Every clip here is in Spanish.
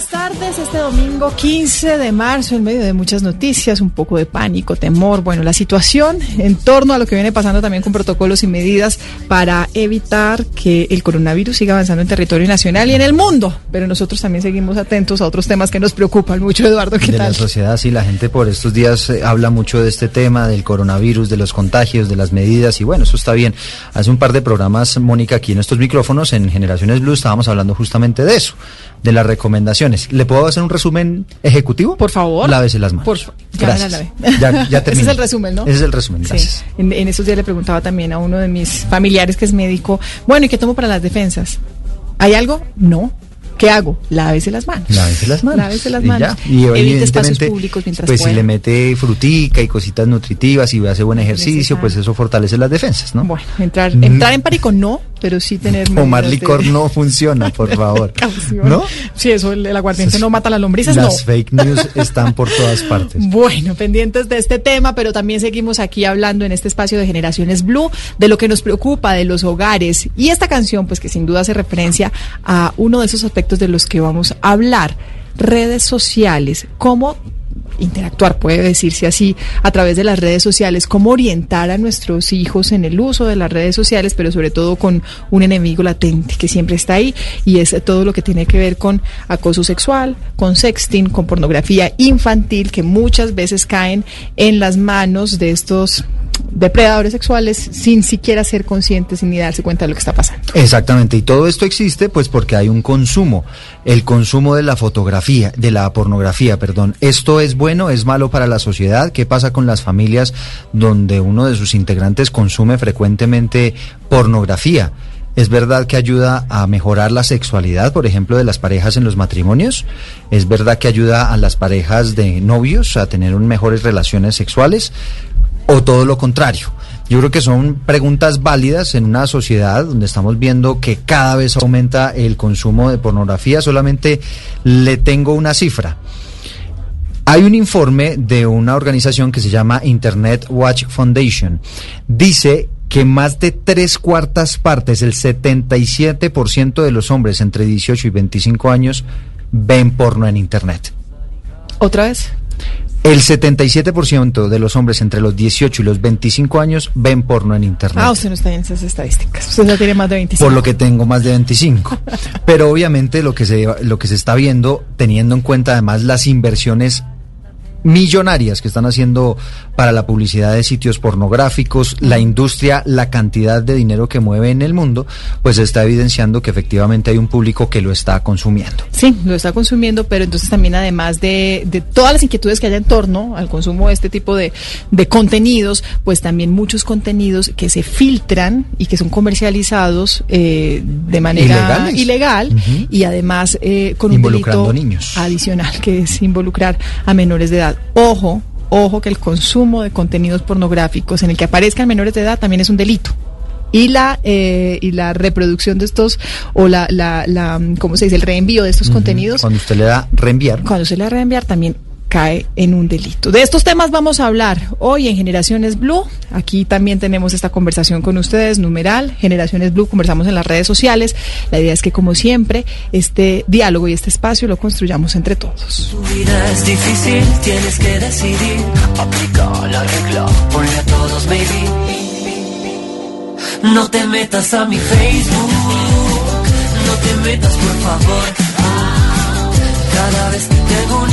buenas tardes. Este domingo 15 de marzo, en medio de muchas noticias, un poco de pánico, temor, bueno, la situación en torno a lo que viene pasando también con protocolos y medidas para evitar que el coronavirus siga avanzando en territorio nacional y en el mundo. Pero nosotros también seguimos atentos a otros temas que nos preocupan mucho, Eduardo. ¿qué de tal? la sociedad, sí, la gente por estos días eh, habla mucho de este tema, del coronavirus, de los contagios, de las medidas, y bueno, eso está bien. Hace un par de programas, Mónica, aquí en estos micrófonos, en Generaciones Blue, estábamos hablando justamente de eso, de las recomendaciones. ¿Le puedo hacer un resumen ejecutivo? Por favor. Lávese las manos. Por ya la Gracias. Ya, ya Ese es el resumen, ¿no? Ese es el resumen, gracias. Sí. En, en esos días le preguntaba también a uno de mis familiares que es médico, bueno, ¿y qué tomo para las defensas? ¿Hay algo? No. ¿Qué hago? Lávese las manos. Lávese las manos. Lávese las Y manos. ya. Y Evite espacios evidentemente, públicos mientras pues pueda. si le mete frutica y cositas nutritivas y hace buen ejercicio, pues eso fortalece las defensas, ¿no? Bueno, entrar, Mm. entrar en pánico no, pero sí tener... Tomar medidas de- licor no funciona, por favor. ¿No? Sí, eso, el, el aguardiente no mata las lombrices, no. Las fake news están por todas partes. Bueno, pendientes de este tema, pero también seguimos aquí hablando en este espacio de Generaciones Blue de lo que nos preocupa de los hogares y esta canción, pues que sin duda hace referencia a uno de esos aspectos de los que vamos a hablar, redes sociales, cómo interactuar, puede decirse así, a través de las redes sociales, cómo orientar a nuestros hijos en el uso de las redes sociales, pero sobre todo con un enemigo latente que siempre está ahí y es todo lo que tiene que ver con acoso sexual, con sexting, con pornografía infantil, que muchas veces caen en las manos de estos depredadores sexuales sin siquiera ser conscientes ni darse cuenta de lo que está pasando. Exactamente, y todo esto existe pues porque hay un consumo, el consumo de la fotografía, de la pornografía, perdón. ¿Esto es bueno, es malo para la sociedad? ¿Qué pasa con las familias donde uno de sus integrantes consume frecuentemente pornografía? ¿Es verdad que ayuda a mejorar la sexualidad, por ejemplo, de las parejas en los matrimonios? ¿Es verdad que ayuda a las parejas de novios a tener un- mejores relaciones sexuales? ¿O todo lo contrario? Yo creo que son preguntas válidas en una sociedad donde estamos viendo que cada vez aumenta el consumo de pornografía. Solamente le tengo una cifra. Hay un informe de una organización que se llama Internet Watch Foundation. Dice que más de tres cuartas partes, el 77% de los hombres entre 18 y 25 años ven porno en Internet. ¿Otra vez? El 77% de los hombres entre los 18 y los 25 años ven porno en Internet. Ah, usted no está en esas estadísticas. Usted ya tiene más de 25. por lo que tengo más de 25. Pero obviamente lo que se lo que se está viendo teniendo en cuenta además las inversiones millonarias que están haciendo para la publicidad de sitios pornográficos, la industria, la cantidad de dinero que mueve en el mundo, pues está evidenciando que efectivamente hay un público que lo está consumiendo. Sí, lo está consumiendo, pero entonces también además de, de todas las inquietudes que hay en torno al consumo de este tipo de, de contenidos, pues también muchos contenidos que se filtran y que son comercializados eh, de manera Ilegales. ilegal y además eh, con un delito niños. adicional que es involucrar a menores de edad. Ojo, ojo que el consumo de contenidos pornográficos en el que aparezcan menores de edad también es un delito. Y la, eh, y la reproducción de estos, o la, la, la, ¿cómo se dice? El reenvío de estos contenidos, Cuando usted le da reenviar, cuando se le reenviar también cae en un delito. De estos temas vamos a hablar hoy en Generaciones Blue. Aquí también tenemos esta conversación con ustedes, numeral, Generaciones Blue, conversamos en las redes sociales. La idea es que, como siempre, este diálogo y este espacio lo construyamos entre todos. Tu vida es difícil, tienes que decidir. Aplica la regla, ponle a todos, baby. No te metas a mi Facebook, no te metas, por favor. Cada vez que tengo un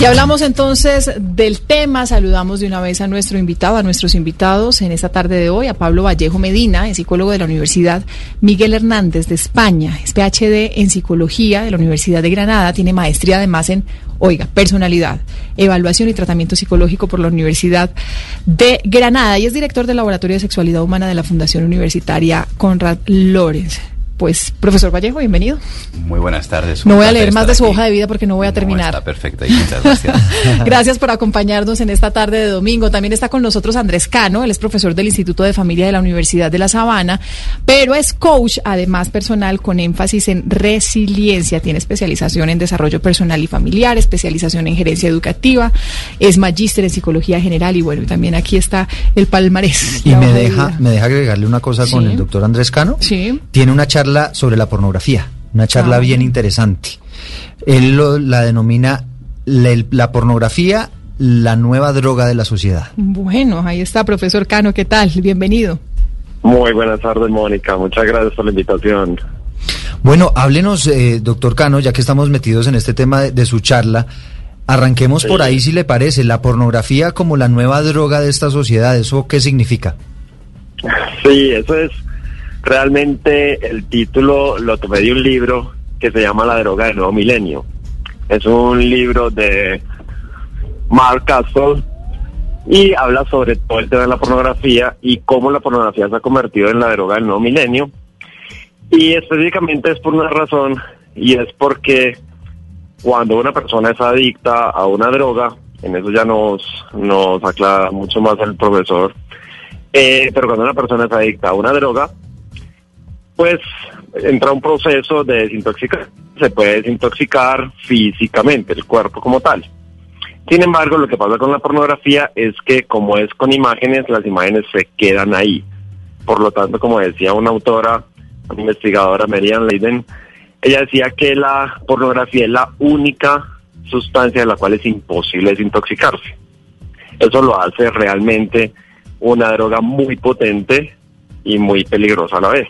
Y hablamos entonces del tema, saludamos de una vez a nuestro invitado, a nuestros invitados en esta tarde de hoy, a Pablo Vallejo Medina, es psicólogo de la Universidad Miguel Hernández de España, es PhD en psicología de la Universidad de Granada, tiene maestría además en, oiga, personalidad, evaluación y tratamiento psicológico por la Universidad de Granada y es director del Laboratorio de Sexualidad Humana de la Fundación Universitaria Conrad Lorenz. Pues, profesor Vallejo, bienvenido. Muy buenas tardes. No voy a leer más de su aquí. hoja de vida porque no voy a terminar. está perfecta y muchas gracias. Gracias por acompañarnos en esta tarde de domingo. También está con nosotros Andrés Cano, él es profesor del Instituto de Familia de la Universidad de La Sabana, pero es coach, además personal, con énfasis en resiliencia. Tiene especialización en desarrollo personal y familiar, especialización en gerencia educativa es magíster en psicología general y bueno, también aquí está el palmarés. Y me de deja, me deja agregarle una cosa con el doctor Andrés Cano. Sí. Tiene una charla sobre la pornografía, una charla Ah. bien interesante. Él lo- la denomina la, la pornografía, la nueva droga de la sociedad. Bueno, ahí está, profesor Cano, ¿qué tal? Bienvenido. Muy buenas tardes, Mónica. Muchas gracias por la invitación. Bueno, háblenos, eh, doctor Cano, ya que estamos metidos en este tema de, de su charla, arranquemos por ahí si le parece, la pornografía como la nueva droga de esta sociedad, ¿eso qué significa? Sí, eso es realmente el título, lo tomé de un libro que se llama La droga del nuevo milenio. Es un libro de Mark Castle y habla sobre todo el tema de la pornografía y cómo la pornografía se ha convertido en la droga del nuevo milenio. Y específicamente es por una razón y es porque cuando una persona es adicta a una droga, en eso ya nos, nos aclara mucho más el profesor, eh, pero cuando una persona es adicta a una droga, pues entra un proceso de desintoxicación. Se puede desintoxicar físicamente, el cuerpo como tal. Sin embargo, lo que pasa con la pornografía es que como es con imágenes, las imágenes se quedan ahí. Por lo tanto, como decía una autora, una investigadora, Merian Leiden, ella decía que la pornografía es la única sustancia de la cual es imposible desintoxicarse. Eso lo hace realmente una droga muy potente y muy peligrosa a la vez.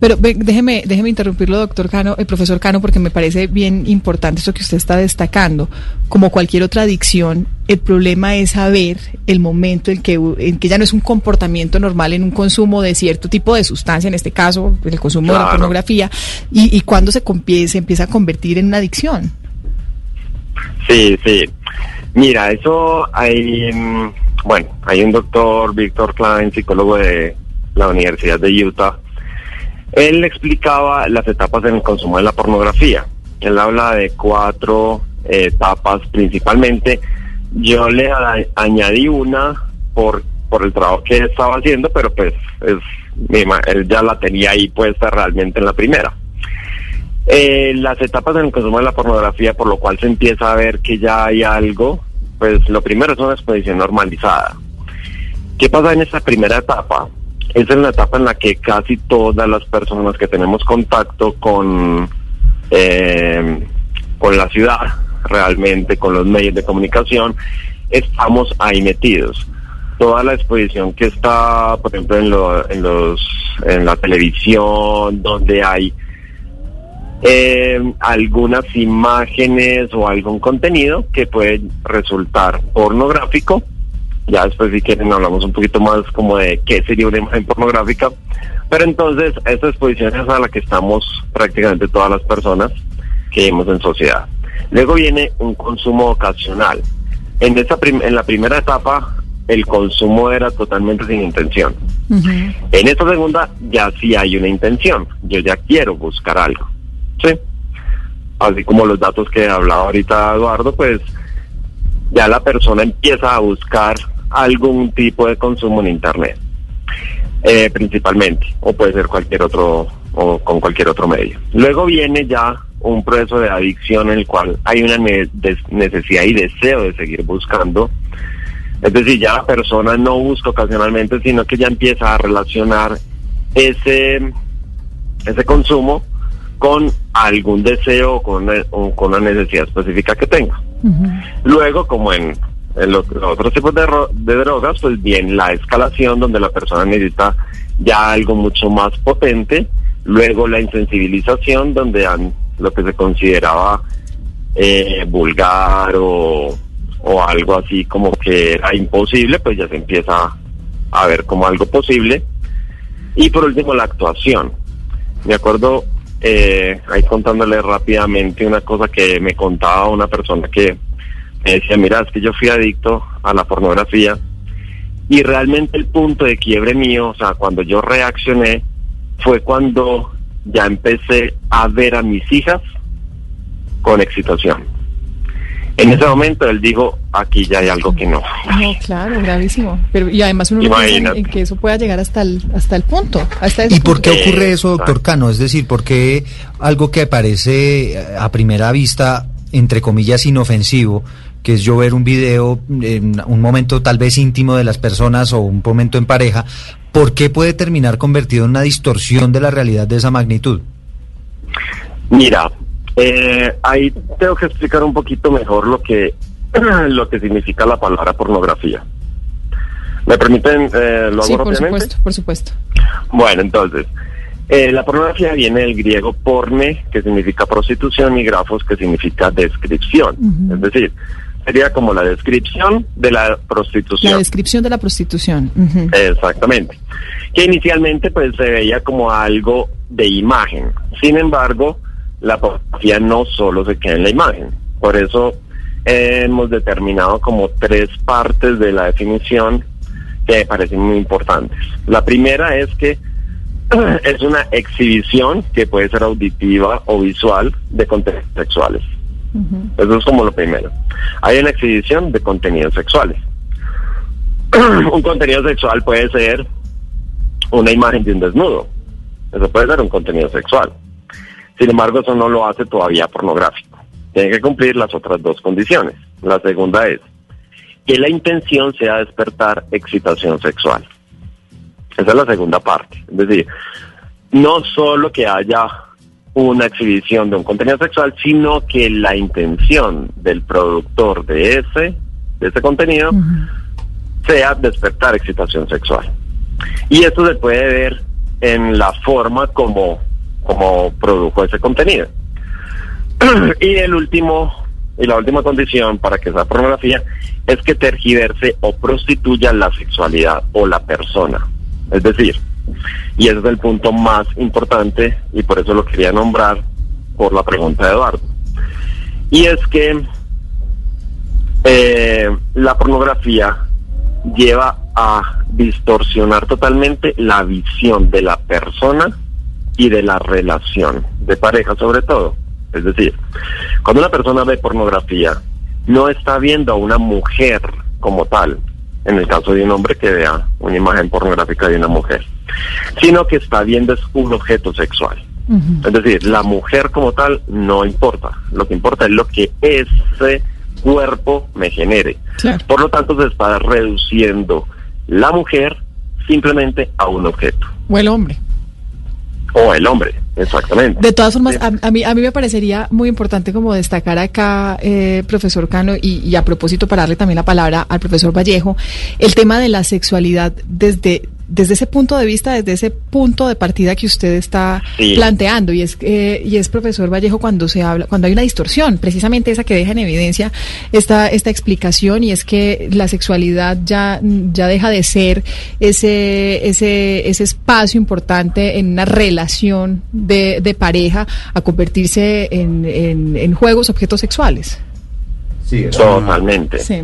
Pero déjeme, déjeme interrumpirlo, doctor Cano, el profesor Cano, porque me parece bien importante eso que usted está destacando. Como cualquier otra adicción, el problema es saber el momento en que, en que ya no es un comportamiento normal en un consumo de cierto tipo de sustancia, en este caso el consumo de la pornografía, y, y cuando se, se empieza a convertir en una adicción. Sí, sí. Mira, eso hay, mm, bueno, hay un doctor, Víctor Klein, psicólogo de la Universidad de Utah. Él explicaba las etapas en el consumo de la pornografía. Él habla de cuatro eh, etapas principalmente. Yo le añadí una por, por el trabajo que estaba haciendo, pero pues es, él ya la tenía ahí puesta realmente en la primera. Eh, las etapas en el consumo de la pornografía, por lo cual se empieza a ver que ya hay algo, pues lo primero es una exposición normalizada. ¿Qué pasa en esta primera etapa? Es en la etapa en la que casi todas las personas que tenemos contacto con, eh, con la ciudad, realmente con los medios de comunicación, estamos ahí metidos. Toda la exposición que está, por ejemplo, en, lo- en, los, en la televisión, donde hay eh, algunas imágenes o algún contenido que puede resultar pornográfico. Ya después si quieren hablamos un poquito más como de qué sería una imagen pornográfica. Pero entonces esta exposición es a la que estamos prácticamente todas las personas que vivimos en sociedad. Luego viene un consumo ocasional. En, esa en la primera etapa el consumo era totalmente sin intención. En esta segunda ya sí hay una intención. Yo ya quiero buscar algo. Sí. Así como los datos que hablaba ahorita Eduardo, pues ya la persona empieza a buscar algún tipo de consumo en Internet. Eh, principalmente, o puede ser cualquier otro, o con cualquier otro medio. Luego viene ya un proceso de adicción en el cual hay una necesidad y deseo de seguir buscando. Es decir, ya la persona no busca ocasionalmente, sino que ya empieza a relacionar ese, ese consumo con algún deseo o con una, o con una necesidad específica que tenga. Luego, como en, en los, los otros tipos de, de drogas, pues bien la escalación donde la persona necesita ya algo mucho más potente. Luego la insensibilización donde lo que se consideraba eh, vulgar o, o algo así como que era imposible, pues ya se empieza a ver como algo posible. Y por último la actuación. Me acuerdo, eh, ahí contándole rápidamente una cosa que me contaba una persona que me decía, mira, es que yo fui adicto a la pornografía y realmente el punto de quiebre mío, o sea, cuando yo reaccioné, fue cuando ya empecé a ver a mis hijas con excitación. En ese momento él dijo, aquí ya hay algo que no. No, claro, gravísimo. Pero, y además uno no piensa en, que eso pueda llegar hasta el, hasta el punto. Hasta ese ¿Y por qué punto. ocurre eso, doctor. Cano? Es decir, ¿por qué algo que parece a primera vista, entre comillas, inofensivo, que es yo ver un video en un momento tal vez íntimo de las personas o un momento en pareja, ¿por qué puede terminar convertido en una distorsión de la realidad de esa magnitud? Mira, eh, ahí tengo que explicar un poquito mejor lo que lo que significa la palabra pornografía. ¿Me permiten? Eh, ¿Lo hago Sí, por rápidamente? supuesto, por supuesto. Bueno, entonces, eh, la pornografía viene del griego porne, que significa prostitución, y grafos, que significa descripción. Ujú. Es decir, sería como la descripción de la prostitución. La descripción de la prostitución. Exactamente. Que inicialmente pues se veía como algo de imagen. Sin embargo, la pornografía no solo se queda en la imagen. Por eso eh, hemos determinado como tres partes de la definición que me parecen muy importantes. La primera es que es una exhibición que puede ser auditiva o visual de contenidos sexuales. Eso es como lo primero. Hay una exhibición de contenidos sexuales. un contenido sexual puede ser una imagen de un desnudo. Eso puede ser un contenido sexual. Sin embargo, eso no lo hace todavía pornográfico. Tiene que cumplir las otras dos condiciones. La segunda es que la intención sea despertar excitación sexual. Esa es la segunda parte. Es decir, no solo que haya una exhibición de un contenido sexual, sino que la intención del productor de ese, de ese contenido sea despertar excitación sexual. Y esto se puede ver en la forma como, como produjo ese contenido. y el último, y la última condición para que sea pornografía es que tergiverse o prostituya la sexualidad o la persona. Es decir, y ese es el punto más importante y por eso lo quería nombrar por la pregunta de Eduardo. Y es que eh, la pornografía lleva a distorsionar totalmente la visión de la persona y de la relación de pareja sobre todo. Es decir, cuando una persona ve pornografía, no está viendo a una mujer como tal, en el caso de un hombre que vea una imagen pornográfica de una mujer, sino que está viendo es un objeto sexual. Es decir, la mujer como tal no importa. Lo que importa es lo que ese cuerpo me genere. Claro. Por lo tanto, se está reduciendo la mujer simplemente a un objeto. O el hombre. O el hombre, exactamente. De todas formas, a, a mí, a mí me parecería muy importante como destacar acá, eh, profesor Cano, y, y a propósito para darle también la palabra al profesor Vallejo, el tema de la sexualidad desde, desde ese punto de vista, desde ese punto de partida que usted está Sí. planteando. Y es, eh, y es profesor Vallejo cuando se habla, cuando hay una distorsión, precisamente esa que deja en evidencia esta, esta explicación, y es que la sexualidad ya, ya deja de ser ese, ese, ese espacio importante en una relación de, de pareja a convertirse en, en, en juegos, objetos sexuales. Sí, Totalmente. Sí.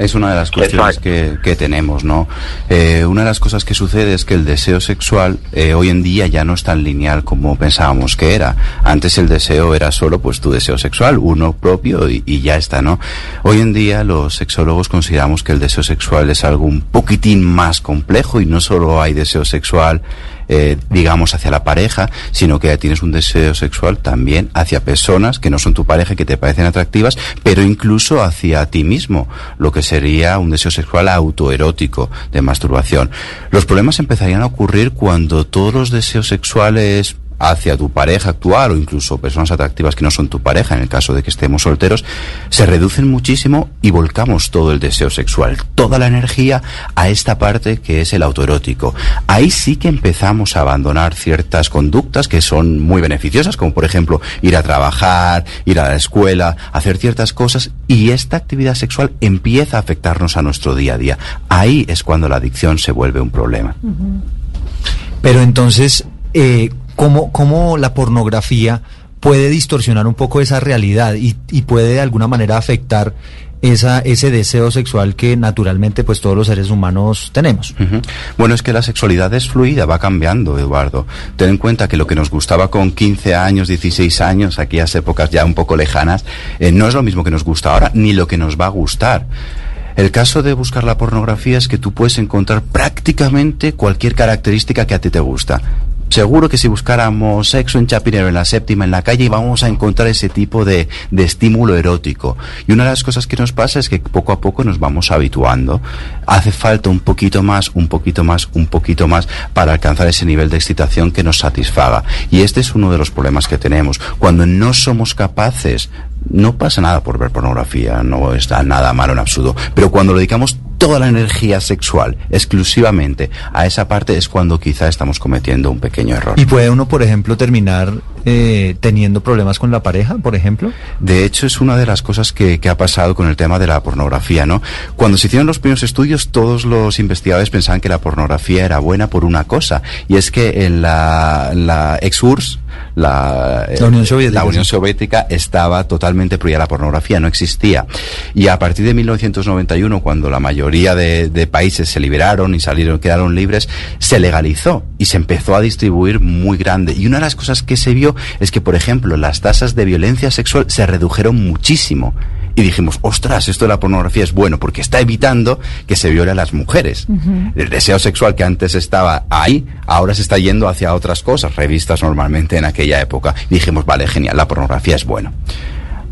Es una de las cuestiones que, que tenemos, ¿no? Eh, una de las cosas que sucede es que el deseo sexual eh, hoy en día ya no es tan lineal como pensábamos que era. Antes el deseo era solo pues tu deseo sexual, uno propio y, y ya está, ¿no? Hoy en día los sexólogos consideramos que el deseo sexual es algo un poquitín más complejo y no solo hay deseo sexual eh, digamos, hacia la pareja, sino que tienes un deseo sexual también hacia personas que no son tu pareja y que te parecen atractivas, pero incluso hacia ti mismo, lo que sería un deseo sexual autoerótico de masturbación. Los problemas empezarían a ocurrir cuando todos los deseos sexuales hacia tu pareja actual o incluso personas atractivas que no son tu pareja, en el caso de que estemos solteros, se reducen muchísimo y volcamos todo el deseo sexual, toda la energía a esta parte que es el autoerótico. Ahí sí que empezamos a abandonar ciertas conductas que son muy beneficiosas, como por ejemplo ir a trabajar, ir a la escuela, hacer ciertas cosas y esta actividad sexual empieza a afectarnos a nuestro día a día. Ahí es cuando la adicción se vuelve un problema. Pero entonces, eh, ¿cómo, ¿cómo la pornografía puede distorsionar un poco esa realidad y, y puede de alguna manera afectar esa, ese deseo sexual que naturalmente pues todos los seres humanos tenemos? Bueno, es que la sexualidad es fluida, va cambiando, Eduardo. Ten en cuenta que lo que nos gustaba con 15 años, 16 años, aquellas épocas ya un poco lejanas, eh, no es lo mismo que nos gusta ahora, ni lo que nos va a gustar. El caso de buscar la pornografía es que tú puedes encontrar prácticamente cualquier característica que a ti te gusta. Seguro que si buscáramos sexo en Chapinero, en la séptima, en la calle, vamos a encontrar ese tipo de, de, estímulo erótico. Y una de las cosas que nos pasa es que poco a poco nos vamos habituando. Hace falta un poquito más, un poquito más, un poquito más para alcanzar ese nivel de excitación que nos satisfaga. Y este es uno de los problemas que tenemos. Cuando no somos capaces no pasa nada por ver pornografía, no está nada malo en absurdo. Pero cuando dedicamos toda la energía sexual exclusivamente a esa parte es cuando quizá estamos cometiendo un pequeño error. ¿Y puede uno, por ejemplo, terminar eh, teniendo problemas con la pareja, por ejemplo? De hecho, es una de las cosas que, que, ha pasado con el tema de la pornografía, ¿no? Cuando se hicieron los primeros estudios, todos los investigadores pensaban que la pornografía era buena por una cosa, y es que en la, la ex-URSS, la, la, Unión Soviética, la Unión Soviética estaba totalmente prohibida la pornografía, no existía. Y a partir de 1991, cuando la mayoría de, de, países se liberaron y salieron, quedaron libres, se legalizó y se empezó a distribuir muy grande. Y una de las cosas que se vio es que, por ejemplo, las tasas de violencia sexual se redujeron muchísimo. Y dijimos, ostras, esto de la pornografía es bueno porque está evitando que se viole a las mujeres. Uh -huh. El deseo sexual que antes estaba ahí, ahora se está yendo hacia otras cosas, revistas normalmente en aquella época. Y dijimos, vale, genial, la pornografía es bueno.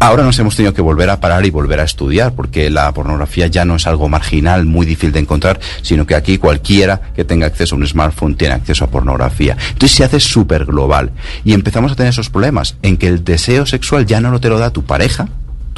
Ahora nos hemos tenido que volver a parar y volver a estudiar, porque la pornografía ya no es algo marginal, muy difícil de encontrar, sino que aquí cualquiera que tenga acceso a un smartphone tiene acceso a pornografía. Entonces se hace súper global. Y empezamos a tener esos problemas en que el deseo sexual ya no lo te lo da tu pareja,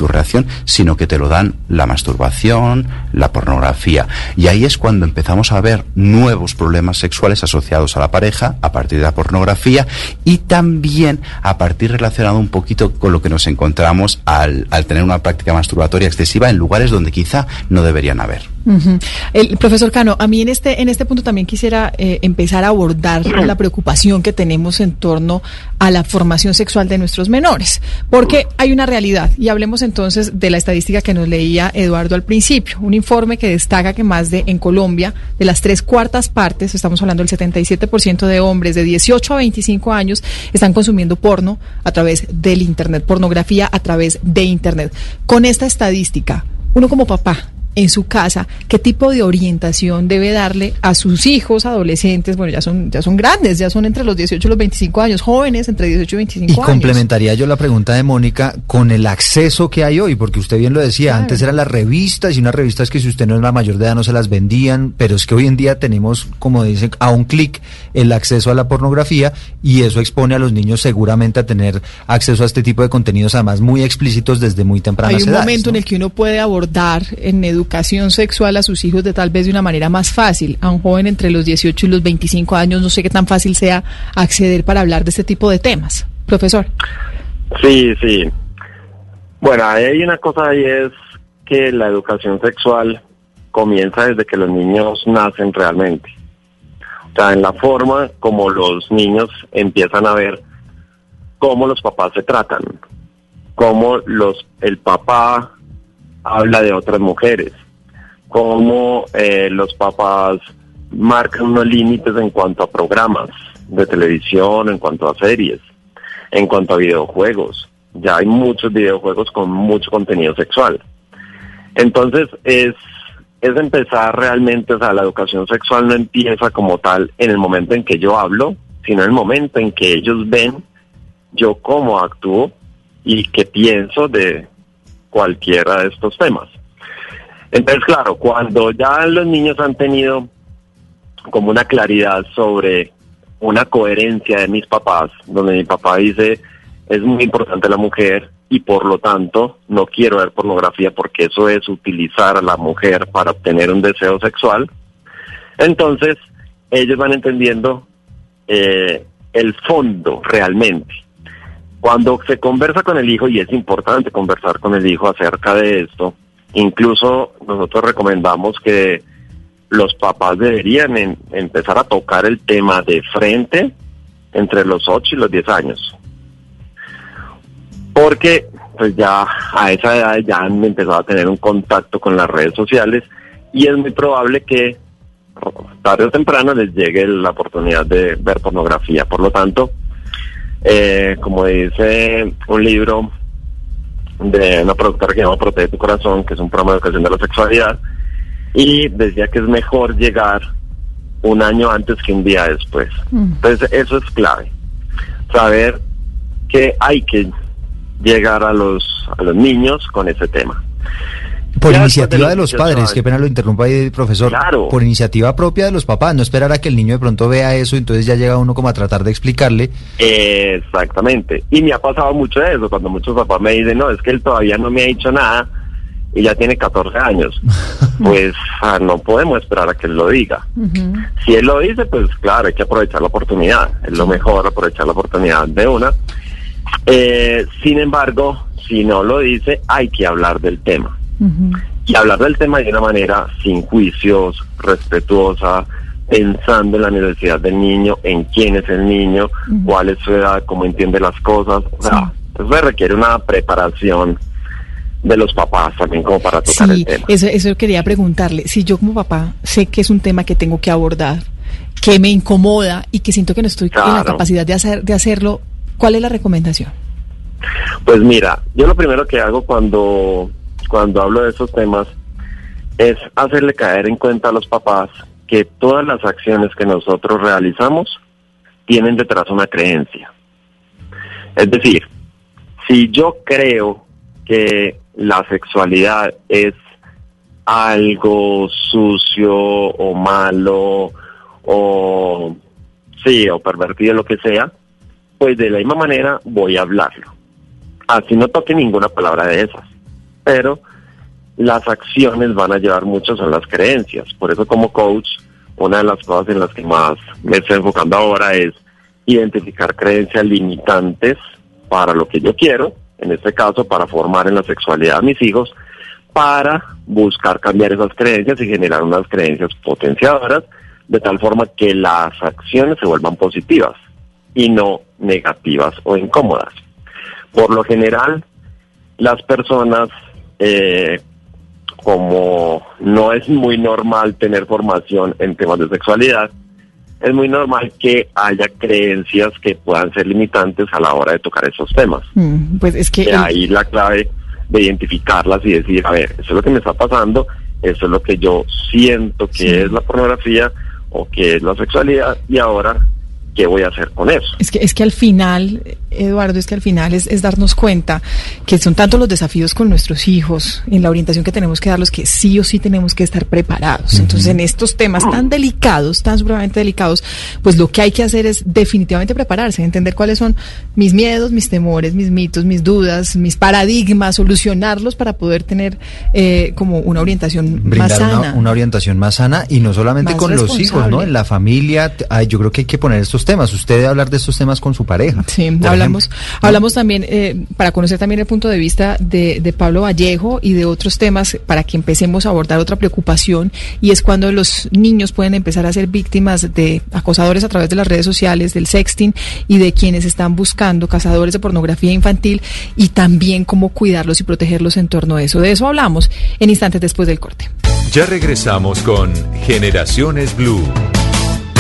tu reacción, sino que te lo dan la masturbación, la pornografía. Y ahí es cuando empezamos a ver nuevos problemas sexuales asociados a la pareja a partir de la pornografía y también a partir relacionado un poquito con lo que nos encontramos al, al tener una práctica masturbatoria excesiva en lugares donde quizá no deberían haber. Uh -huh. El profesor Cano, a mí en este en este punto también quisiera eh, empezar a abordar la preocupación que tenemos en torno a la formación sexual de nuestros menores, porque hay una realidad y hablemos entonces de la estadística que nos leía Eduardo al principio, un informe que destaca que más de en Colombia de las tres cuartas partes, estamos hablando del 77% de hombres de 18 a 25 años están consumiendo porno a través del internet, pornografía a través de internet. Con esta estadística, uno como papá en su casa, qué tipo de orientación debe darle a sus hijos adolescentes, bueno, ya son ya son grandes, ya son entre los 18 y los 25 años, jóvenes entre 18 y 25 y años. Y complementaría yo la pregunta de Mónica con el acceso que hay hoy, porque usted bien lo decía, claro. antes eran las revistas y unas revistas que si usted no es la mayor de edad no se las vendían, pero es que hoy en día tenemos, como dicen, a un clic el acceso a la pornografía y eso expone a los niños seguramente a tener acceso a este tipo de contenidos además muy explícitos desde muy tempranas edades. Hay un edades, momento ¿no? en el que uno puede abordar en educación sexual a sus hijos de tal vez de una manera más fácil. A un joven entre los 18 y los 25 años, no sé qué tan fácil sea acceder para hablar de este tipo de temas. Profesor. Sí, sí. Bueno, hay una cosa y es que la educación sexual comienza desde que los niños nacen realmente. O sea, en la forma como los niños empiezan a ver cómo los papás se tratan, cómo los el papá habla de otras mujeres, cómo eh, los papás marcan unos límites en cuanto a programas de televisión, en cuanto a series, en cuanto a videojuegos. Ya hay muchos videojuegos con mucho contenido sexual. Entonces es, es empezar realmente, o sea, la educación sexual no empieza como tal en el momento en que yo hablo, sino en el momento en que ellos ven yo cómo actúo y qué pienso de cualquiera de estos temas. Entonces, claro, cuando ya los niños han tenido como una claridad sobre una coherencia de mis papás, donde mi papá dice, es muy importante la mujer y por lo tanto no quiero ver pornografía porque eso es utilizar a la mujer para obtener un deseo sexual, entonces ellos van entendiendo eh, el fondo realmente. Cuando se conversa con el hijo, y es importante conversar con el hijo acerca de esto, incluso nosotros recomendamos que los papás deberían en, empezar a tocar el tema de frente entre los 8 y los 10 años. Porque pues ya a esa edad ya han empezado a tener un contacto con las redes sociales y es muy probable que tarde o temprano les llegue la oportunidad de ver pornografía. Por lo tanto, eh, como dice un libro de una productora que se llama Protege tu Corazón, que es un programa de educación de la sexualidad, y decía que es mejor llegar un año antes que un día después. Entonces, eso es clave. Saber que hay que llegar a los, a los niños con ese tema. Por Ya iniciativa de de los padres, 18 qué pena lo interrumpa ahí, profesor. Claro. Por iniciativa propia de los papás, no esperar a que el niño de pronto vea eso, entonces ya llega uno como a tratar de explicarle. Exactamente. Y me ha pasado mucho eso, cuando muchos papás me dicen, no, es que él todavía no me ha dicho nada y ya tiene 14 años. pues ah, no podemos esperar a que él lo diga. Si él lo dice, pues claro, hay que aprovechar la oportunidad. Es lo mejor aprovechar la oportunidad de una. Eh, sin embargo, si no lo dice, hay que hablar del tema. Y hablar del tema de una manera sin juicios, respetuosa, pensando en la necesidad del niño, en quién es el niño, cuál es su edad, cómo entiende las cosas. O sea, eso requiere una preparación de los papás también como para tocar Sí, el tema. eso, eso quería preguntarle. Si yo como papá sé que es un tema que tengo que abordar, que me incomoda y que siento que no estoy en la Claro. capacidad de, hacer, de hacerlo, ¿cuál es la recomendación? Pues mira, yo lo primero que hago cuando, cuando hablo de esos temas es hacerle caer en cuenta a los papás que todas las acciones que nosotros realizamos tienen detrás una creencia. Es decir, si yo creo que la sexualidad es algo sucio o malo o sí, o pervertido, lo que sea, pues de la misma manera voy a hablarlo. Así no toque ninguna palabra de esas. Pero las acciones van a llevar mucho son las creencias. Por eso como coach, una de las cosas en las que más me estoy enfocando ahora es identificar creencias limitantes para lo que yo quiero, en este caso para formar en la sexualidad a mis hijos, para buscar cambiar esas creencias y generar unas creencias potenciadoras, de tal forma que las acciones se vuelvan positivas y no negativas o incómodas. Por lo general, las personas, eh, como no es muy normal tener formación en temas de sexualidad, es muy normal que haya creencias que puedan ser limitantes a la hora de tocar esos temas. Mm, Pues es que... De ahí la clave de identificarlas y decir, a ver, eso es lo que me está pasando, eso es lo que yo siento que es la pornografía o que es la sexualidad y ahora, ¿qué voy a hacer con eso? Es que, es que al final, Eduardo, es que al final es, es darnos cuenta que son tantos los desafíos con nuestros hijos en la orientación que tenemos que darlos que sí o sí tenemos que estar preparados. Entonces, en estos temas tan delicados, tan supremamente delicados, pues lo que hay que hacer es definitivamente prepararse, entender cuáles son mis miedos, mis temores, mis mitos, mis dudas, mis paradigmas, solucionarlos para poder tener eh, como una orientación más brindar sana. una, una orientación más sana y no solamente Más con los hijos. ¿no? En la familia, yo creo que hay que poner estos temas. Usted debe hablar de estos temas con su pareja. Sí, hablamos, hablamos también, eh, para conocer también el punto de vista de, de Pablo Vallejo y de otros temas, para que empecemos a abordar otra preocupación, y es cuando los niños pueden empezar a ser víctimas de acosadores a través de las redes sociales, del sexting, y de quienes están buscando cazadores de pornografía infantil, y también cómo cuidarlos y protegerlos en torno a eso. De eso hablamos en instantes después del corte. Ya regresamos con Generaciones Blue.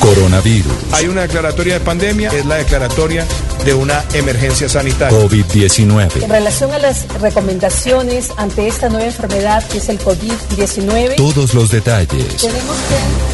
Coronavirus. Hay una declaratoria de pandemia, es la declaratoria de una emergencia sanitaria. En COVID-19. relación a las recomendaciones ante esta nueva enfermedad que es el COVID-19, Todos los detalles. Tenemos que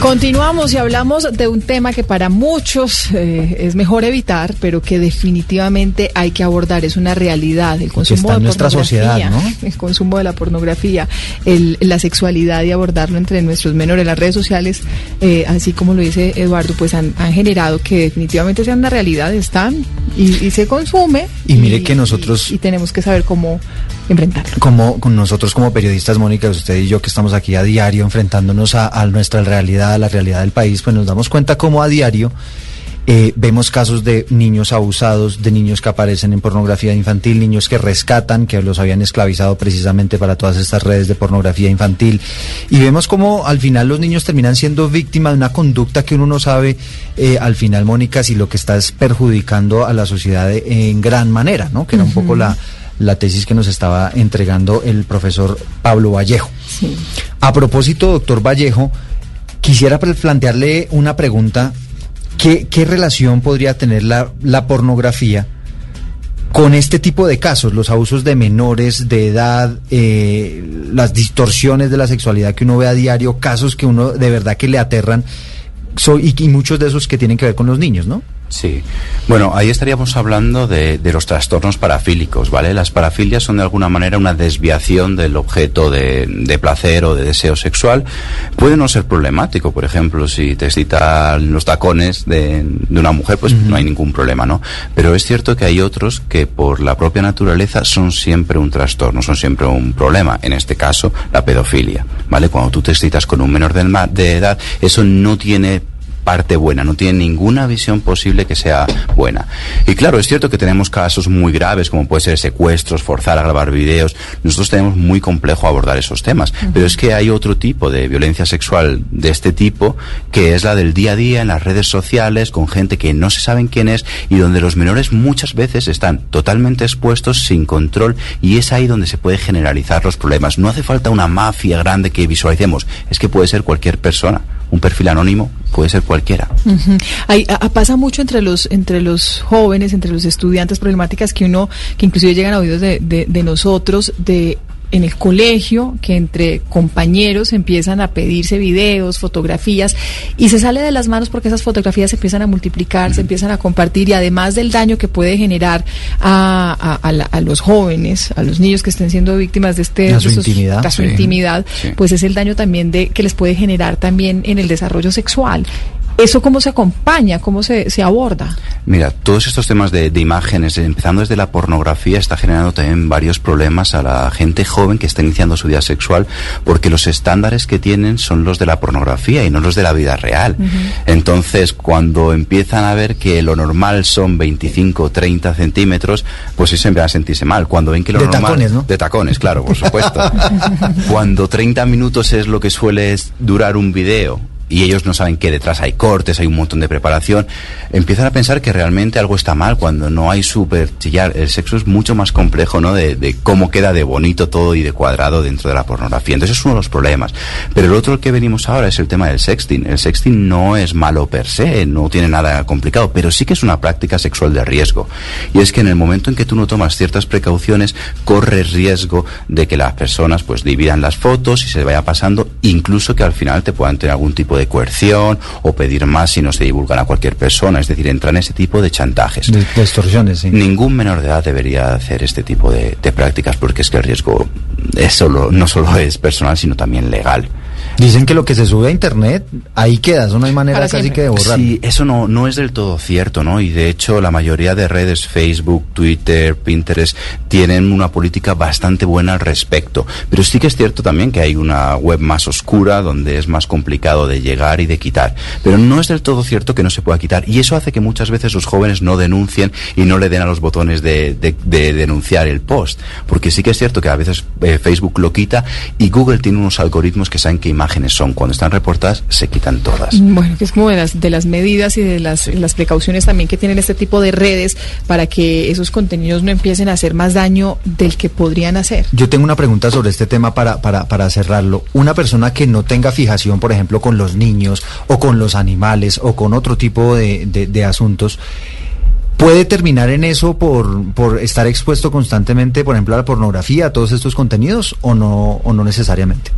Continuamos y hablamos de un tema que para muchos eh, es mejor evitar, pero que definitivamente hay que abordar. Es una realidad. El consumo está en de nuestra pornografía, sociedad, ¿no? el consumo de la pornografía, el- la sexualidad y abordarlo entre nuestros menores. Las redes sociales, eh, así como lo dice Eduardo, pues han, han generado que definitivamente sea una realidad. Están y, y se consume. Y mire que nosotros- y tenemos que saber cómo enfrentarlo. como con nosotros como periodistas, Mónica, usted y yo que estamos aquí a diario enfrentándonos a, a nuestra realidad, a la realidad del país, pues nos damos cuenta cómo a diario eh, vemos casos de niños abusados, de niños que aparecen en pornografía infantil, niños que rescatan, que los habían esclavizado precisamente para todas estas redes de pornografía infantil. Y vemos cómo al final los niños terminan siendo víctimas de una conducta que uno no sabe eh, al final, Mónica, si lo que está es perjudicando a la sociedad de- en gran manera, ¿no? Que era un poco la, la tesis que nos estaba entregando el profesor Pablo Vallejo. A propósito, doctor Vallejo, quisiera plantearle una pregunta. ¿Qué, qué relación podría tener la, la pornografía con este tipo de casos, los abusos de menores de edad, eh, las distorsiones de la sexualidad que uno ve a diario, casos que uno de verdad que le aterran, so- y, y muchos de esos que tienen que ver con los niños, ¿no? Sí. Bueno, ahí estaríamos hablando de, de los trastornos parafílicos, ¿vale? Las parafilias son de alguna manera una desviación del objeto de, de placer o de deseo sexual. Puede no ser problemático, por ejemplo, si te excitan los tacones de, de una mujer, pues no hay ningún problema, ¿no? Pero es cierto que hay otros que por la propia naturaleza son siempre un trastorno, son siempre un problema. En este caso, la pedofilia, ¿vale? Cuando tú te excitas con un menor de edad, eso no tiene parte buena, no tiene ninguna visión posible que sea buena. Y claro, es cierto que tenemos casos muy graves, como puede ser secuestros, forzar a grabar videos. Nosotros tenemos muy complejo abordar esos temas. Pero es que hay otro tipo de violencia sexual de este tipo, que es la del día a día en las redes sociales, con gente que no se saben quién es y donde los menores muchas veces están totalmente expuestos, sin control, y es ahí donde se puede generalizar los problemas. No hace falta una mafia grande que visualicemos, es que puede ser cualquier persona. Un perfil anónimo puede ser cualquiera. Hay- a- pasa mucho entre los entre los jóvenes, entre los estudiantes, problemáticas que uno, que inclusive llegan a oídos de, de, de nosotros, de en el colegio, que entre compañeros empiezan a pedirse videos, fotografías, y se sale de las manos porque esas fotografías se empiezan a multiplicar, se empiezan a compartir, y además del daño que puede generar a, a- a la- a los jóvenes, a los niños que estén siendo víctimas de este A su esos- intimidad. a su Sí. intimidad, Sí. pues es el daño también de que les puede generar también en el desarrollo sexual. ¿Eso cómo se acompaña? ¿Cómo se, se aborda? Mira, todos estos temas de, de imágenes, empezando desde la pornografía, está generando también varios problemas a la gente joven que está iniciando su vida sexual, porque los estándares que tienen son los de la pornografía y no los de la vida real. Entonces, cuando empiezan a ver que lo normal son 25 o 30 centímetros, pues sí se empiezan a sentirse mal. Cuando ven que lo De normal... tacones, ¿no? De tacones, claro, por supuesto. Cuando 30 minutos es lo que suele durar un video y ellos no saben que detrás hay cortes, hay un montón de preparación, empiezan a pensar que realmente algo está mal cuando no hay súper chillar. El sexo es mucho más complejo, ¿no? De, de cómo queda de bonito todo y de cuadrado dentro de la pornografía. Entonces es uno de los problemas. Pero el otro que venimos ahora es el tema del sexting. El sexting no es malo per se, no tiene nada complicado, pero sí que es una práctica sexual de riesgo. Y es que en el momento en que tú no tomas ciertas precauciones, corres riesgo de que las personas pues dividan las fotos y se vaya pasando, incluso que al final te puedan tener algún tipo de coerción o pedir más si no se divulgan a cualquier persona, es decir, entran en ese tipo de chantajes. De, de extorsiones, sí. Ningún menor de edad debería hacer este tipo de, de prácticas porque es que el riesgo es solo, no solo es personal, sino también legal. Dicen que lo que se sube a internet, ahí queda, eso no hay manera casi que de borrar. Sí, eso no, no es del todo cierto, ¿no? Y de hecho la mayoría de redes, Facebook, Twitter, Pinterest, tienen una política bastante buena al respecto. Pero sí que es cierto también que hay una web más oscura donde es más complicado de llegar y de quitar. Pero no es del todo cierto que no se pueda quitar. Y eso hace que muchas veces los jóvenes no denuncien y no le den a los botones de, de- de denunciar el post. Porque sí que es cierto que a veces eh, Facebook lo quita y Google tiene unos algoritmos que saben qué imágenes son. Cuando están reportadas, se quitan todas. Bueno, que es como de las, de las medidas y de las, las precauciones también que tienen este tipo de redes para que esos contenidos no empiecen a hacer más daño del que podrían hacer. Yo tengo una pregunta sobre este tema para, para, para cerrarlo. Una persona que no tenga fijación, por ejemplo, con los niños o con los animales o con otro tipo de, de- de asuntos, ¿puede terminar en eso por, por estar expuesto constantemente, por ejemplo, a la pornografía, a todos estos contenidos o no, o no necesariamente?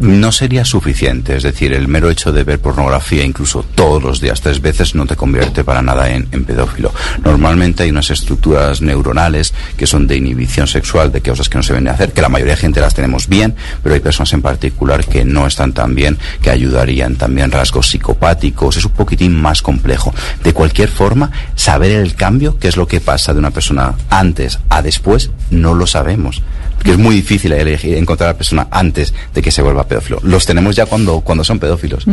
No sería suficiente, es decir, el mero hecho de ver pornografía incluso todos los días, tres veces, no te convierte para nada en, pedófilo. Normalmente hay unas estructuras neuronales que son de inhibición sexual, de cosas que no se ven hacer, que la mayoría de gente las tenemos bien, pero hay personas en particular que no están tan bien, que ayudarían también rasgos psicopáticos, es un poquitín más complejo. De cualquier forma, saber el cambio, qué es lo que pasa de una persona antes a después, no lo sabemos. Porque es muy difícil elegir- encontrar a la persona antes de que se vuelva pedófilo. Los tenemos ya cuando, cuando son pedófilos.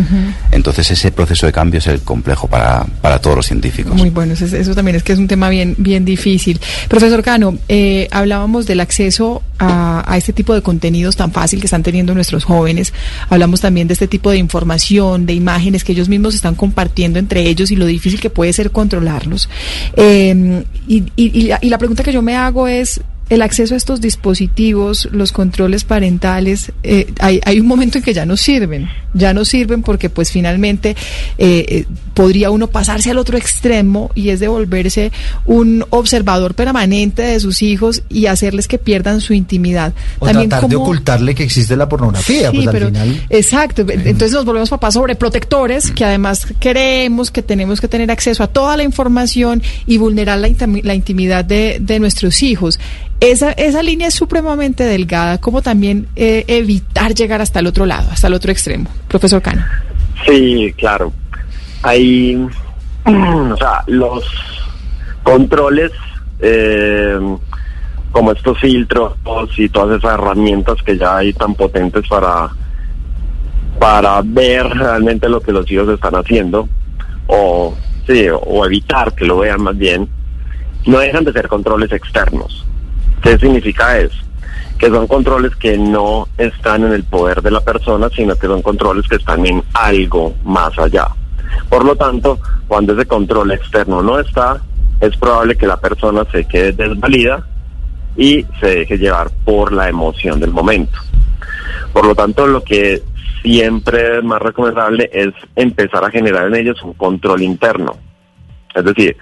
Entonces ese proceso de cambio es el complejo para, para todos los científicos. Muy bueno, eso, eso también es que es un tema bien, bien difícil. Profesor Cano, eh, hablábamos del acceso a, a este tipo de contenidos tan fácil que están teniendo nuestros jóvenes. Hablamos también de este tipo de información, de imágenes que ellos mismos están compartiendo entre ellos y lo difícil que puede ser controlarlos. Eh, y, y- y la, y la pregunta que yo me hago es, el acceso a estos dispositivos, los controles parentales, eh, hay, hay un momento en que ya no sirven, ya no sirven porque pues finalmente eh, eh, podría uno pasarse al otro extremo y es de volverse un observador permanente de sus hijos y hacerles que pierdan su intimidad. O tratar de ocultarle que existe la pornografía, Sí, pues al final... exacto. Entonces nos volvemos papás sobreprotectores que además queremos que tenemos que tener acceso a toda la información y vulnerar la, la intimidad de, de nuestros hijos. Esa, esa línea es supremamente delgada, como también eh, evitar llegar hasta el otro lado, hasta el otro extremo. Profesor Cano. Sí, claro. Hay, o sea, los controles, eh, como estos filtros y todas esas herramientas que ya hay tan potentes para, para ver realmente lo que los hijos están haciendo, o, sí, o evitar que lo vean más bien, no dejan de ser controles externos. ¿Qué significa eso? Que son controles que no están en el poder de la persona, sino que son controles que están en algo más allá. Por lo tanto, cuando ese control externo no está, es probable que la persona se quede desvalida y se deje llevar por la emoción del momento. Por lo tanto, lo que siempre es más recomendable es empezar a generar en ellos un control interno. Es decir,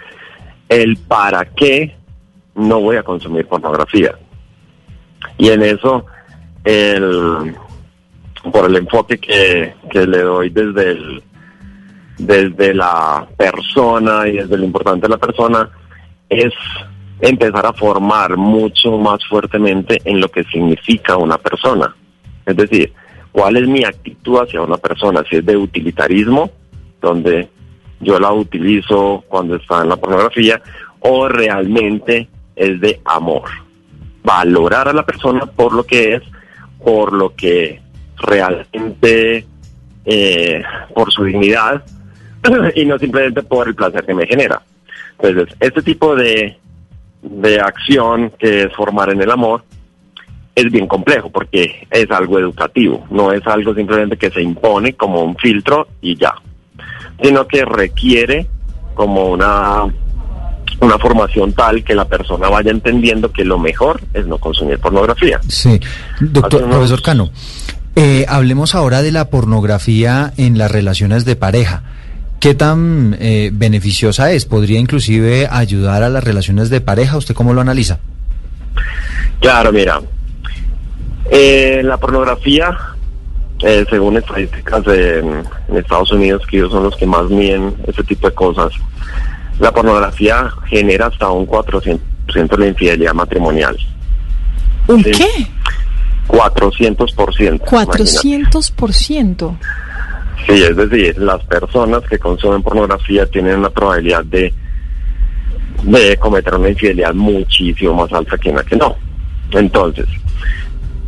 el para qué no voy a consumir pornografía. Y en eso, el, por el enfoque que, que le doy desde el, desde la persona y desde lo importante de la persona, es empezar a formar mucho más fuertemente en lo que significa una persona. Es decir, cuál es mi actitud hacia una persona, si es de utilitarismo, donde yo la utilizo cuando está en la pornografía, o realmente es de amor. Valorar a la persona por lo que es, por lo que realmente, eh, por su dignidad, y no simplemente por el placer que me genera. Entonces, este tipo de, de acción que es formar en el amor es bien complejo porque es algo educativo, no es algo simplemente que se impone como un filtro y ya, sino que requiere como una una formación tal que la persona vaya entendiendo que lo mejor es no consumir pornografía. Sí, doctor, unos- profesor Cano, eh, hablemos ahora de la pornografía en las relaciones de pareja. ¿Qué tan eh, beneficiosa es? ¿Podría inclusive ayudar a las relaciones de pareja? ¿Usted cómo lo analiza? Claro, mira, eh, la pornografía, eh, según estadísticas de- en Estados Unidos, que ellos son los que más miden ese tipo de cosas, la pornografía genera hasta un 400% de infidelidad matrimonial. ¿Un qué? 400%. 400%. Sí, es decir, las personas que consumen pornografía tienen una probabilidad de, de cometer una infidelidad muchísimo más alta que una que no. Entonces,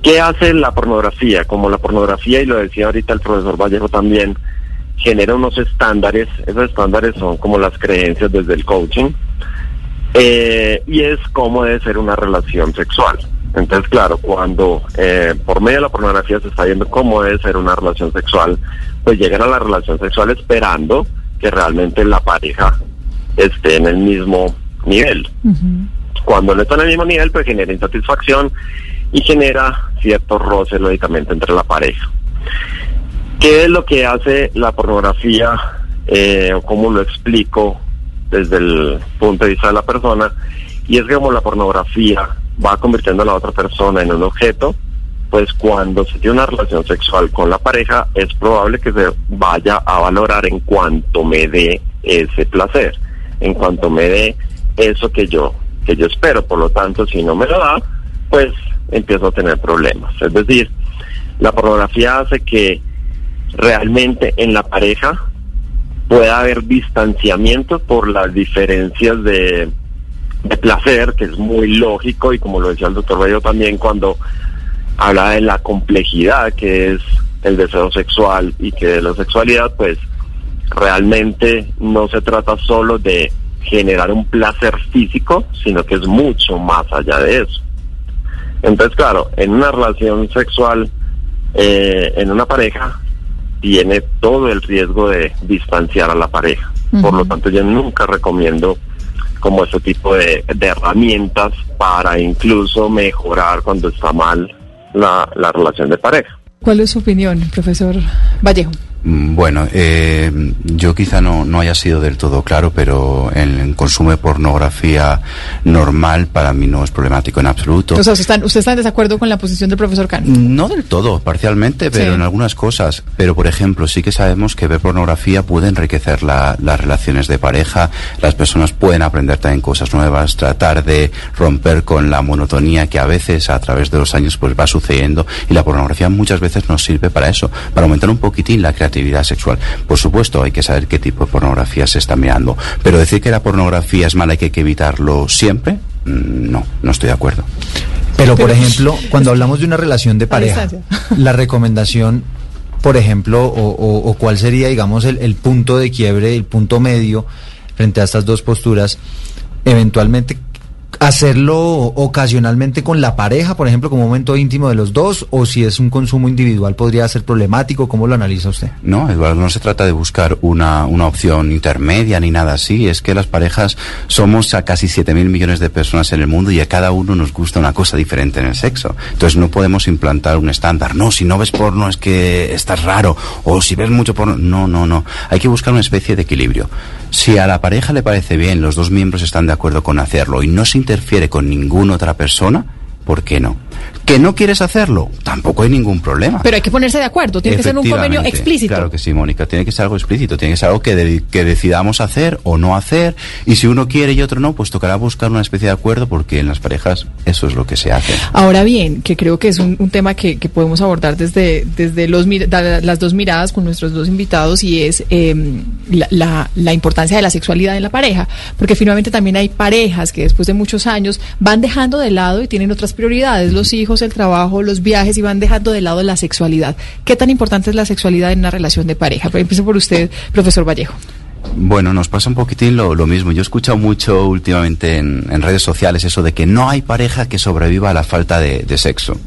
¿qué hace la pornografía? Como la pornografía, y lo decía ahorita el profesor Vallejo también, genera unos estándares, esos estándares son como las creencias desde el coaching, eh, y es cómo debe ser una relación sexual. Entonces, claro, cuando eh, por medio de la pornografía se está viendo cómo debe ser una relación sexual, pues llegan a la relación sexual esperando que realmente la pareja esté en el mismo nivel. Cuando no está en el mismo nivel, pues genera insatisfacción y genera cierto roce, lógicamente, entre la pareja. ¿Qué es lo que hace la pornografía eh, o cómo lo explico desde el punto de vista de la persona? Y es que como la pornografía va convirtiendo a la otra persona en un objeto, pues cuando se tiene una relación sexual con la pareja es probable que se vaya a valorar en cuanto me dé ese placer, en cuanto me dé eso que yo que yo espero, por lo tanto si no me lo da, pues empiezo a tener problemas. Es decir, la pornografía hace que realmente en la pareja pueda haber distanciamiento por las diferencias de, placer, que es muy lógico y como lo decía el doctor Bello también cuando habla de la complejidad que es el deseo sexual y que de la sexualidad pues realmente no se trata solo de generar un placer físico, sino que es mucho más allá de eso. Entonces, claro, en una relación sexual, eh, en una pareja, tiene todo el riesgo de distanciar a la pareja. Por lo tanto, yo nunca recomiendo como ese tipo de, de herramientas para incluso mejorar cuando está mal la, la relación de pareja. ¿Cuál es su opinión, profesor Vallejo? Mm, Bueno, eh, yo quizá no, no haya sido del todo claro, pero el consumo de pornografía normal para mí no es problemático en absoluto. O sea, ¿usted está, ¿usted está en desacuerdo con la posición del profesor Cano? No del todo, parcialmente, pero Sí. en algunas cosas. Pero, por ejemplo, sí que sabemos que ver pornografía puede enriquecer la- las relaciones de pareja. Las personas pueden aprender también cosas nuevas, tratar de romper con la monotonía que a veces a través de los años pues va sucediendo. Y la pornografía muchas veces nos sirve para eso, para aumentar un poquitín la creatividad sexual. Por supuesto, hay que saber qué tipo de pornografía se está mirando. Pero decir que la pornografía es mala y que hay que evitarlo siempre, mm, no, no estoy de acuerdo. Pero, por ejemplo, cuando hablamos de una relación de pareja, la recomendación, por ejemplo, o, o- o cuál sería, digamos, el, el punto de quiebre, el punto medio frente a estas dos posturas, eventualmente hacerlo ocasionalmente con la pareja, por ejemplo, como momento íntimo de los dos, o si es un consumo individual podría ser problemático, ¿cómo lo analiza usted? No, Eduardo, no se trata de buscar una, una opción intermedia ni nada así. Es que las parejas somos a casi 7 mil millones de personas en el mundo y a cada uno nos gusta una cosa diferente en el sexo. Entonces no podemos implantar un estándar. No, si no ves porno es que estás raro. O si ves mucho porno. No, no, no. Hay que buscar una especie de equilibrio. Si a la pareja le parece bien, los dos miembros están de acuerdo con hacerlo y no se interfiere con ninguna otra persona, ¿por qué no? ¿Que no quieres hacerlo? Tampoco hay ningún problema. Pero hay que ponerse de acuerdo, tiene que ser un convenio explícito. Claro que sí, Mónica. Tiene que ser algo explícito, tiene que ser algo que, de- que decidamos hacer o no hacer. Y si uno quiere y otro no, pues tocará buscar una especie de acuerdo porque en las parejas eso es lo que se hace. Ahora bien, que creo que es un, un tema que, que podemos abordar desde, desde los, las dos miradas con nuestros dos invitados y es eh, la, la- la importancia de la sexualidad en la pareja, porque finalmente también hay parejas que después de muchos años van dejando de lado y tienen otras prioridades, los hijos, el trabajo, los viajes y van dejando de lado la sexualidad. ¿Qué tan importante es la sexualidad en una relación de pareja? Empiezo por usted, profesor Vallejo. Bueno, nos pasa un poquitín lo, mismo. Yo he escuchado mucho últimamente en, redes sociales eso de que no hay pareja que sobreviva a la falta de, sexo.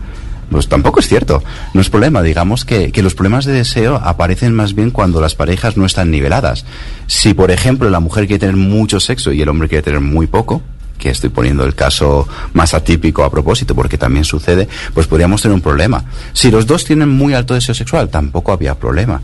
Pues tampoco es cierto. No es problema. Digamos que los problemas de deseo aparecen más bien cuando las parejas no están niveladas. Si, por ejemplo, la mujer quiere tener mucho sexo y el hombre quiere tener muy poco, que estoy poniendo el caso más atípico a propósito porque también sucede, pues podríamos tener un problema. Si los dos tienen muy alto deseo sexual, tampoco había problema.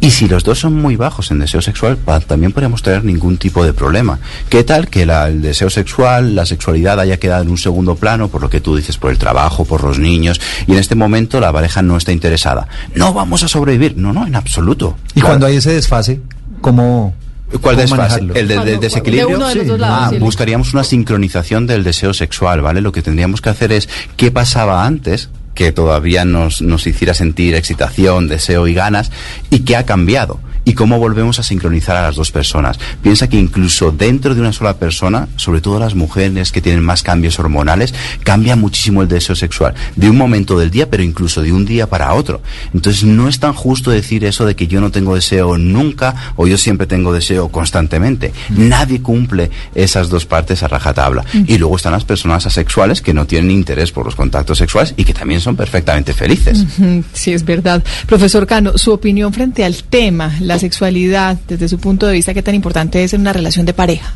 Y si los dos son muy bajos en deseo sexual, pa- también podríamos tener ningún tipo de problema. ¿Qué tal que la- el deseo sexual, la sexualidad haya quedado en un segundo plano, por lo que tú dices, por el trabajo, por los niños, y en este momento la pareja no está interesada? No vamos a sobrevivir. No, no, en absoluto. Y Claro. cuando hay ese desfase, ¿cómo, ¿Cuál desfase? ¿El de- desequilibrio? de uno de los dos lados, Ah, sí. buscaríamos una sincronización del deseo sexual, ¿vale? Lo que tendríamos que hacer es qué pasaba antes que todavía nos, nos hiciera sentir excitación, deseo y ganas, y que ha cambiado y cómo volvemos a sincronizar a las dos personas. Piensa que incluso dentro de una sola persona, sobre todo las mujeres que tienen más cambios hormonales, cambia muchísimo el deseo sexual, de un momento del día, pero incluso de un día para otro. Entonces no es tan justo decir eso de que yo no tengo deseo nunca o yo siempre tengo deseo constantemente. Nadie cumple esas dos partes a rajatabla. Y luego están las personas asexuales que no tienen interés por los contactos sexuales y que también son perfectamente felices. Sí, es verdad. Profesor Cano, su opinión frente al tema, la sexualidad, desde su punto de vista, ¿qué tan importante es en una relación de pareja?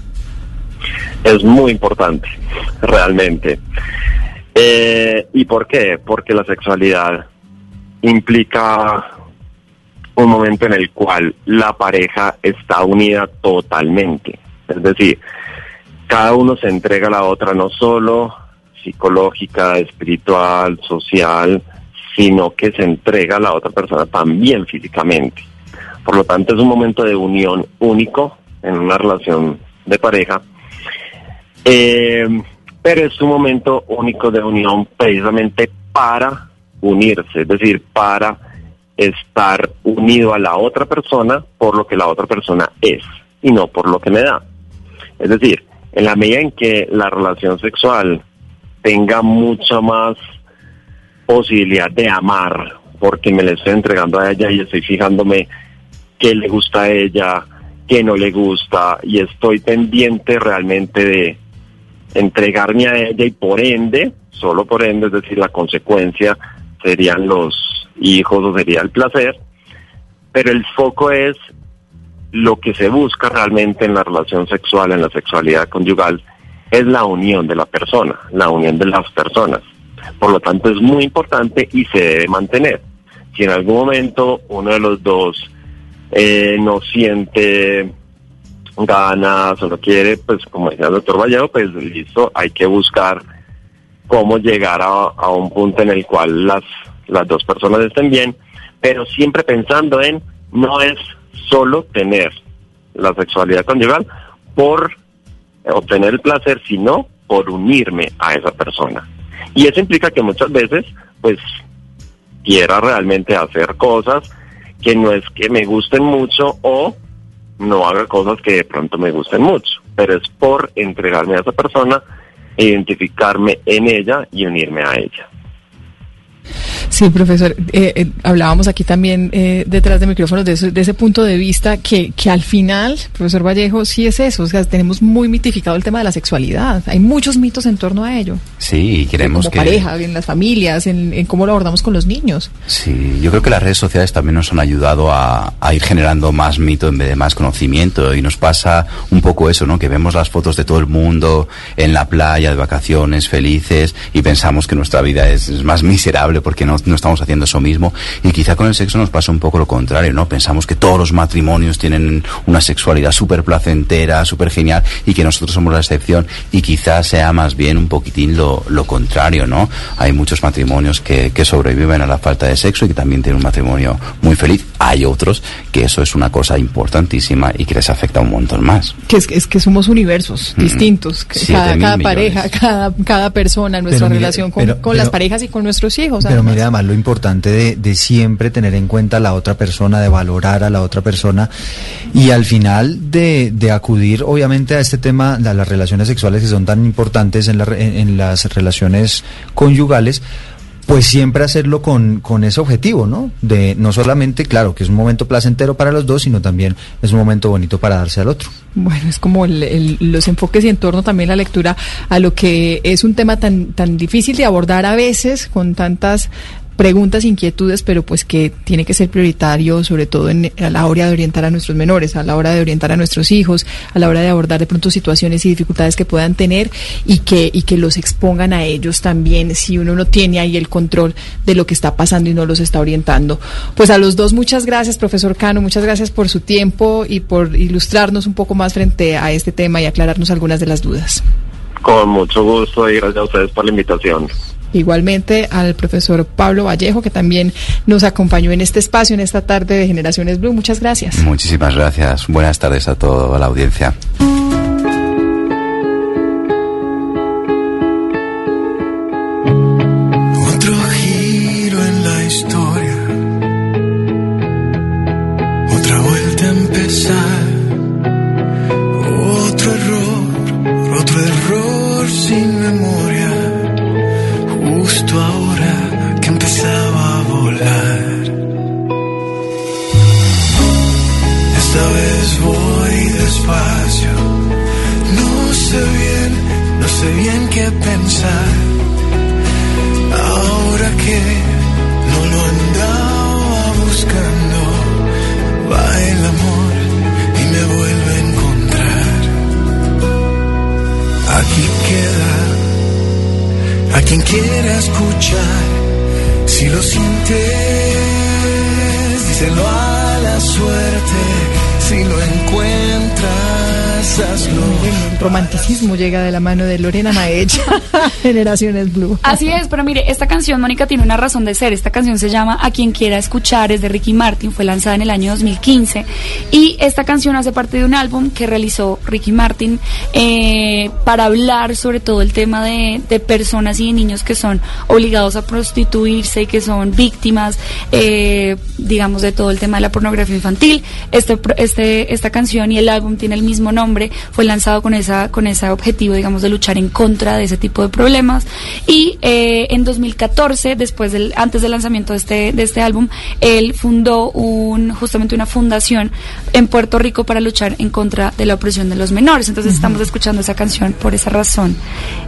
Es muy importante, realmente. Eh, ¿Y por qué? Porque la sexualidad implica un momento en el cual la pareja está unida totalmente. Es decir, cada uno se entrega a la otra no solo psicológica, espiritual, social, sino que se entrega a la otra persona también físicamente. Por lo tanto, es un momento de unión único en una relación de pareja. Eh, pero es un momento único de unión precisamente para unirse, es decir, para estar unido a la otra persona por lo que la otra persona es y no por lo que me da. Es decir, en la medida en que la relación sexual tenga mucha más posibilidad de amar, porque me le estoy entregando a ella y estoy fijándome qué le gusta a ella, qué no le gusta, y estoy pendiente realmente de entregarme a ella y por ende, solo por ende, es decir, la consecuencia serían los hijos o sería el placer, pero el foco es lo que se busca realmente en la relación sexual, en la sexualidad conyugal, es la unión de la persona, la unión de las personas. Por lo tanto, es muy importante y se debe mantener. Si en algún momento uno de los dos eh, no siente ganas o no quiere, pues como decía el doctor Vallejo, pues listo, hay que buscar cómo llegar a, un punto en el cual las, las dos personas estén bien, pero siempre pensando en no es solo tener la sexualidad conyugal por obtener el placer, sino por unirme a esa persona. Y eso implica que muchas veces, pues, quiera realmente hacer cosas que no es que me gusten mucho o no haga cosas que de pronto me gusten mucho, pero es por entregarme a esa persona, identificarme en ella y unirme a ella. Sí, profesor, eh, eh, hablábamos aquí también eh, detrás de micrófonos de, eso- de ese punto de vista que, que al final, profesor Vallejo, sí es eso, o sea, tenemos muy mitificado el tema de la sexualidad, hay muchos mitos en torno a ello, Sí, y queremos como que... pareja, en las familias, en, en cómo lo abordamos con los niños. Sí, yo creo que las redes sociales también nos han ayudado a, a ir generando más mito en vez de más conocimiento y nos pasa un poco eso, ¿no? Que vemos las fotos de todo el mundo en la playa, de vacaciones, felices y pensamos que nuestra vida es, es más miserable porque no, no estamos haciendo eso mismo y quizá con el sexo nos pasa un poco lo contrario, ¿no? Pensamos que todos los matrimonios tienen una sexualidad súper placentera, súper genial y que nosotros somos la excepción y quizá sea más bien un poquitín lo, lo contrario, ¿no? Hay muchos matrimonios que, que sobreviven a la falta de sexo y que también tienen un matrimonio muy feliz. Hay otros que eso es una cosa importantísima y que les afecta un montón más. Que es, es que somos universos Mm. distintos, cada, cada pareja, cada, cada persona, nuestra Pero mire, relación con, pero- con las pero- parejas y con nuestros hijos. Pero además. mire lo importante de, siempre tener en cuenta a la otra persona, de valorar a la otra persona y al final de, acudir obviamente a este tema, de las relaciones sexuales que son tan importantes en, la en- en las relaciones conyugales, pues siempre hacerlo con, con ese objetivo, ¿no? De no solamente, claro, que es un momento placentero para los dos, sino también es un momento bonito para darse al otro. Bueno, es como el- los enfoques y en torno también la lectura a lo que es un tema tan, tan difícil de abordar a veces con tantas preguntas, inquietudes, pero pues que tiene que ser prioritario, sobre todo en, a la hora de orientar a nuestros menores, a la hora de orientar a nuestros hijos, a la hora de abordar de pronto situaciones y dificultades que puedan tener y que, y que los expongan a ellos también si uno no tiene ahí el control de lo que está pasando y no los está orientando. Pues a los dos muchas gracias, profesor Cano, muchas gracias por su tiempo y por ilustrarnos un poco más frente a este tema y aclararnos algunas de las dudas. Con mucho gusto y gracias a ustedes por la invitación. Igualmente al profesor Pablo Vallejo, que también nos acompañó en este espacio, en esta tarde de Generaciones Blue. Muchas gracias. Muchísimas gracias. Buenas tardes a toda la audiencia. Llega de la mano de Lorena Maecha, Generaciones Blue. Así es, pero mire, esta canción, Mónica, tiene una razón de ser. Esta canción se llama A quien quiera escuchar, es de Ricky Martin, fue lanzada en el año 2015. Y esta canción hace parte de un álbum que realizó Ricky Martin eh, para hablar sobre todo el tema de, de personas y de niños que son obligados a prostituirse y que son víctimas, eh, digamos, de todo el tema de la pornografía infantil. Este, este, esta canción y el álbum tiene el mismo nombre, fue lanzado con esa, con ese objetivo, digamos, de luchar en contra de ese tipo de problemas. Y eh, en 2014, después del, antes del lanzamiento de este, de este álbum, él fundó un, justamente una fundación en Puerto Rico para luchar en contra de la opresión de los menores. Entonces estamos escuchando esa canción por esa razón.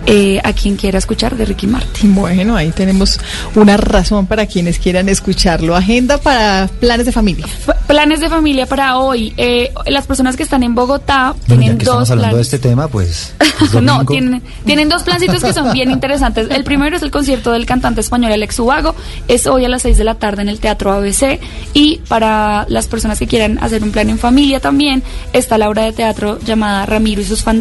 Eh, a quien quiera escuchar de Ricky Martin. Bueno, ahí tenemos una razón para quienes quieran escucharlo. Agenda para planes de familia. F- Planes de familia para hoy. Eh, las personas que están en Bogotá Bueno, tienen ya que dos estamos hablando de este tema, pues. es no, tienen dos plancitos que son bien interesantes. El primero es el concierto del cantante español Alex Ubago. Es hoy a las 6 de la tarde en el Teatro ABC. Y para las personas que quieran hacer un plan en familia también, está la obra de teatro llamada Ramiro y sus fantasmas.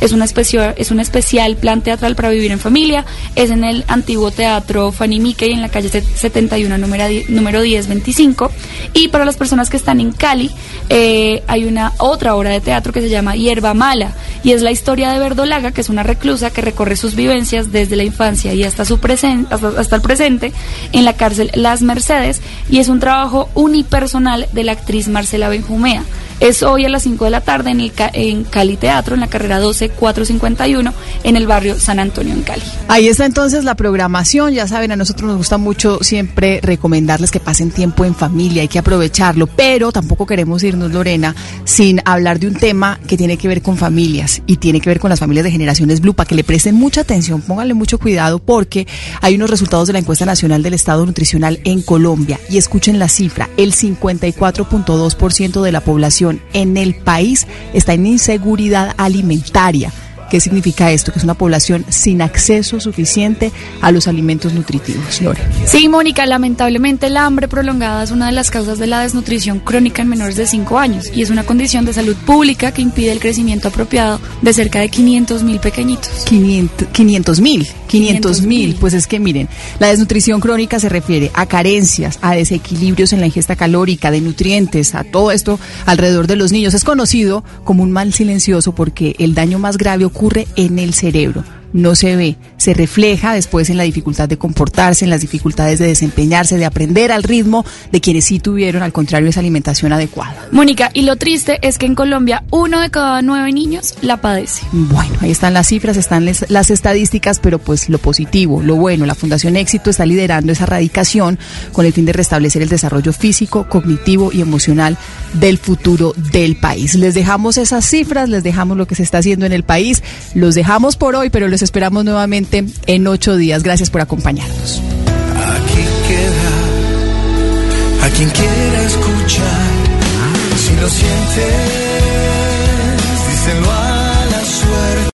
Es una especial, es un especial plan teatral para vivir en familia. Es en el antiguo Teatro Fanny Mickey en la calle set- 71, número, número 1025. Y para las personas que están en Cali, eh, hay una otra obra de teatro que se llama Hierba Mala y es la historia de Verdolaga, que es una reclusa que recorre sus vivencias desde la infancia y hasta su presen- hasta, hasta el presente en la cárcel Las Mercedes y es un trabajo unipersonal de la actriz Marcela Benjumea. Es hoy a las 5 de la tarde en, el en Cali Teatro, en la carrera 12451, en el barrio San Antonio, en Cali. Ahí está entonces la programación. Ya saben, a nosotros nos gusta mucho siempre recomendarles que pasen tiempo en familia, hay que aprovecharlo, pero tampoco queremos irnos, Lorena, sin hablar de un tema que tiene que ver con familias y tiene que ver con las familias de generaciones Blue, para que le presten mucha atención, pónganle mucho cuidado porque hay unos resultados de la encuesta nacional del Estado Nutricional en Colombia y escuchen la cifra, el 54.2% de la población en el país está en inseguridad alimentaria. ¿Qué significa esto? Que es una población sin acceso suficiente a los alimentos nutritivos. Lore. Sí, Mónica, lamentablemente la hambre prolongada es una de las causas de la desnutrición crónica en menores de 5 años y es una condición de salud pública que impide el crecimiento apropiado de cerca de 500 mil pequeñitos. 500 mil, 500 mil. Pues es que miren, la desnutrición crónica se refiere a carencias, a desequilibrios en la ingesta calórica, de nutrientes, a todo esto alrededor de los niños. Es conocido como un mal silencioso porque el daño más grave ocurre en el cerebro. No se ve, se refleja después en la dificultad de comportarse, en las dificultades de desempeñarse, de aprender al ritmo de quienes sí tuvieron, al contrario, esa alimentación adecuada. Mónica, y lo triste es que en Colombia uno de cada nueve niños la padece. Bueno, ahí están las cifras, están les- las estadísticas, pero pues lo positivo, lo bueno, la Fundación Éxito está liderando esa erradicación con el fin de restablecer el desarrollo físico, cognitivo y emocional del futuro del país. Les dejamos esas cifras, les dejamos lo que se está haciendo en el país, los dejamos por hoy, pero los esperamos nuevamente en ocho días. Gracias por acompañarnos.